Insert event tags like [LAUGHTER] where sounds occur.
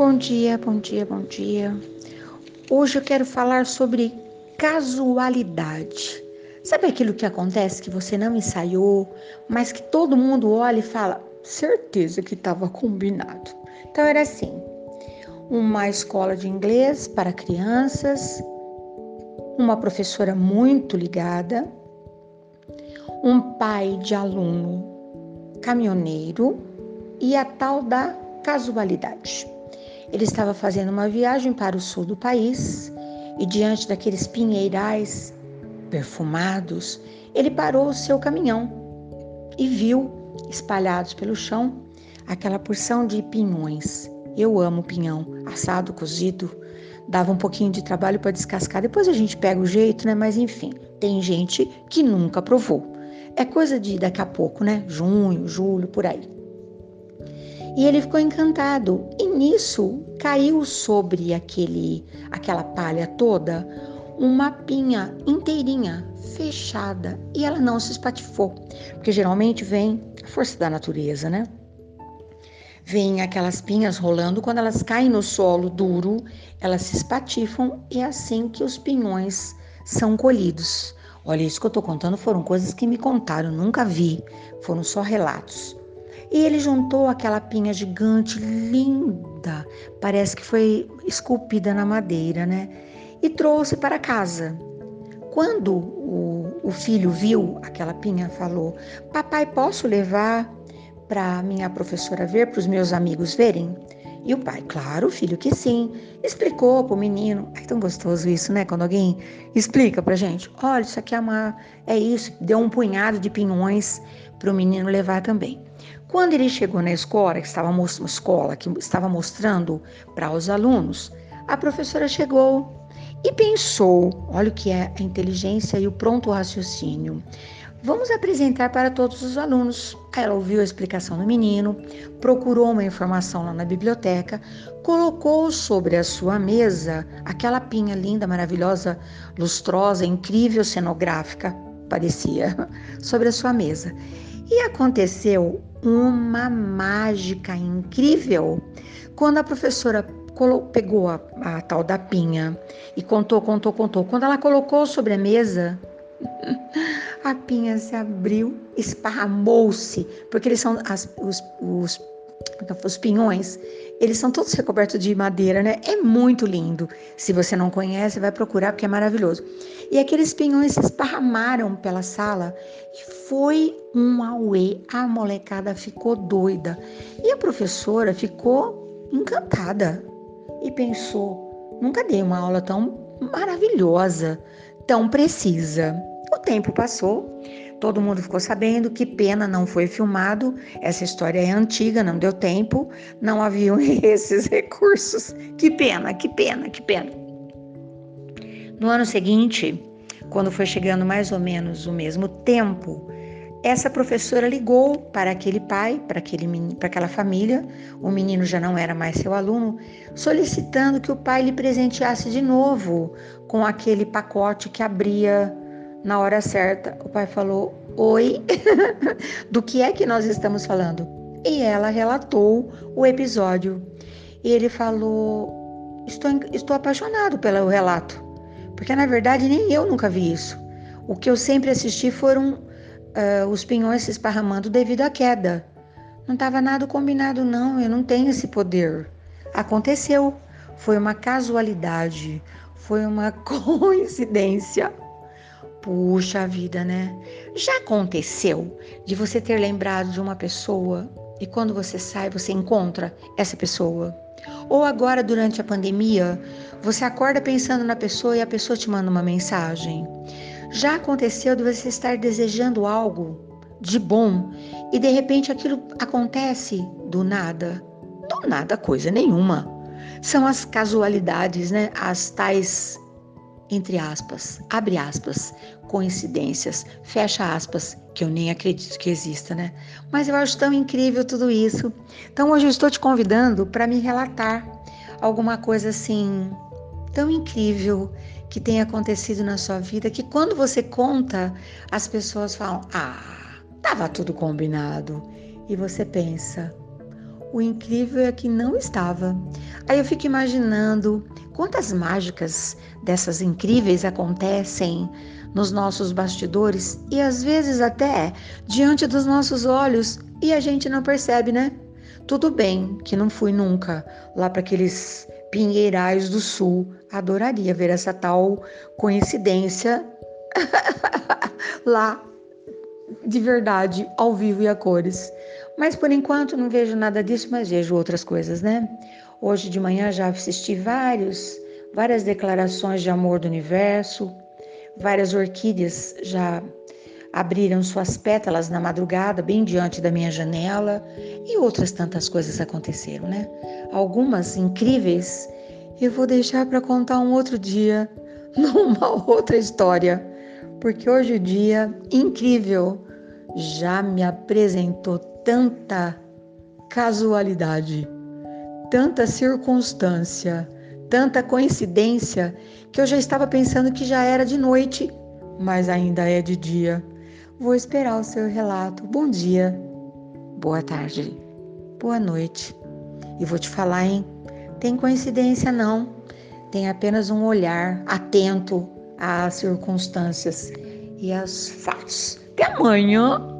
Bom dia, bom dia, bom dia. Hoje eu quero falar sobre casualidade. Sabe aquilo que acontece que você não ensaiou, mas que todo mundo olha e fala, certeza que estava combinado. Então era assim: uma escola de inglês para crianças, uma professora muito ligada, um pai de aluno caminhoneiro e a tal da casualidade. Ele estava fazendo uma viagem para o sul do país e, diante daqueles pinheirais perfumados, ele parou o seu caminhão e viu, espalhados pelo chão, aquela porção de pinhões. Eu amo pinhão, assado, cozido. Dava um pouquinho de trabalho para descascar. Depois a gente pega o jeito, né? Mas enfim, tem gente que nunca provou. É coisa de daqui a pouco, né? Junho, julho, por aí. E ele ficou encantado. Nisso caiu sobre aquele aquela palha toda uma pinha inteirinha, fechada, e ela não se espatifou, porque geralmente vem a força da natureza, né? Vem aquelas pinhas rolando, quando elas caem no solo duro, elas se espatifam e é assim que os pinhões são colhidos. Olha, isso que eu estou contando foram coisas que me contaram, nunca vi, foram só relatos. E ele juntou aquela pinha gigante, linda, parece que foi esculpida na madeira, né? E trouxe para casa. Quando o, o filho viu aquela pinha, falou: Papai, posso levar para minha professora ver, para os meus amigos verem? E o pai, claro, filho, que sim. Explicou para o menino. É tão gostoso isso, né? Quando alguém explica para gente: olha, isso aqui é uma. É isso. Deu um punhado de pinhões para o menino levar também. Quando ele chegou na escola, que estava, escola, que estava mostrando para os alunos, a professora chegou e pensou: olha o que é a inteligência e o pronto raciocínio. Vamos apresentar para todos os alunos. Ela ouviu a explicação do menino, procurou uma informação lá na biblioteca, colocou sobre a sua mesa aquela pinha linda, maravilhosa, lustrosa, incrível, cenográfica, parecia, [LAUGHS] sobre a sua mesa. E aconteceu uma mágica incrível quando a professora pegou a, a, tal da pinha e contou, contou, contou. Quando ela colocou sobre a mesa, [LAUGHS] a pinha se abriu, esparramou-se, porque eles são as, os, os, os pinhões, eles são todos recobertos de madeira, né? É muito lindo. Se você não conhece, vai procurar porque é maravilhoso. E aqueles pinhões se esparramaram pela sala e foi um auê. A molecada ficou doida. E a professora ficou encantada e pensou: nunca dei uma aula tão maravilhosa, tão precisa. O tempo passou, Todo mundo ficou sabendo, que pena não foi filmado. Essa história é antiga, não deu tempo, não haviam [LAUGHS] esses recursos. Que pena, que pena, que pena. No ano seguinte, quando foi chegando mais ou menos o mesmo tempo, essa professora ligou para aquele pai, para, aquele, para aquela família, o menino já não era mais seu aluno, solicitando que o pai lhe presenteasse de novo com aquele pacote que abria na hora certa, o pai falou: Oi, [LAUGHS] do que é que nós estamos falando? E ela relatou o episódio. E ele falou: Estou, estou apaixonado pelo relato, porque na verdade nem eu nunca vi isso. O que eu sempre assisti foram uh, os pinhões se esparramando devido à queda. Não estava nada combinado, não, eu não tenho esse poder. Aconteceu, foi uma casualidade, foi uma [LAUGHS] coincidência. Puxa vida, né? Já aconteceu de você ter lembrado de uma pessoa e quando você sai você encontra essa pessoa? Ou agora durante a pandemia, você acorda pensando na pessoa e a pessoa te manda uma mensagem? Já aconteceu de você estar desejando algo de bom e de repente aquilo acontece do nada? Do nada, coisa nenhuma. São as casualidades, né? As tais entre aspas, abre aspas, coincidências, fecha aspas, que eu nem acredito que exista, né? Mas eu acho tão incrível tudo isso. Então hoje eu estou te convidando para me relatar alguma coisa assim tão incrível que tenha acontecido na sua vida que quando você conta, as pessoas falam: "Ah, tava tudo combinado". E você pensa: O incrível é que não estava. Aí eu fico imaginando quantas mágicas dessas incríveis acontecem nos nossos bastidores e às vezes até diante dos nossos olhos e a gente não percebe, né? Tudo bem que não fui nunca lá para aqueles Pinheirais do Sul. Adoraria ver essa tal coincidência [LAUGHS] lá de verdade, ao vivo e a cores. Mas por enquanto não vejo nada disso, mas vejo outras coisas, né? Hoje de manhã já assisti vários, várias declarações de amor do universo, várias orquídeas já abriram suas pétalas na madrugada, bem diante da minha janela, e outras tantas coisas aconteceram, né? Algumas incríveis eu vou deixar para contar um outro dia, [LAUGHS] numa outra história, porque hoje o dia incrível já me apresentou tanta casualidade, tanta circunstância, tanta coincidência que eu já estava pensando que já era de noite, mas ainda é de dia. Vou esperar o seu relato. Bom dia, boa tarde, boa noite. E vou te falar, hein? Tem coincidência não. Tem apenas um olhar atento às circunstâncias e aos fatos. Até amanhã!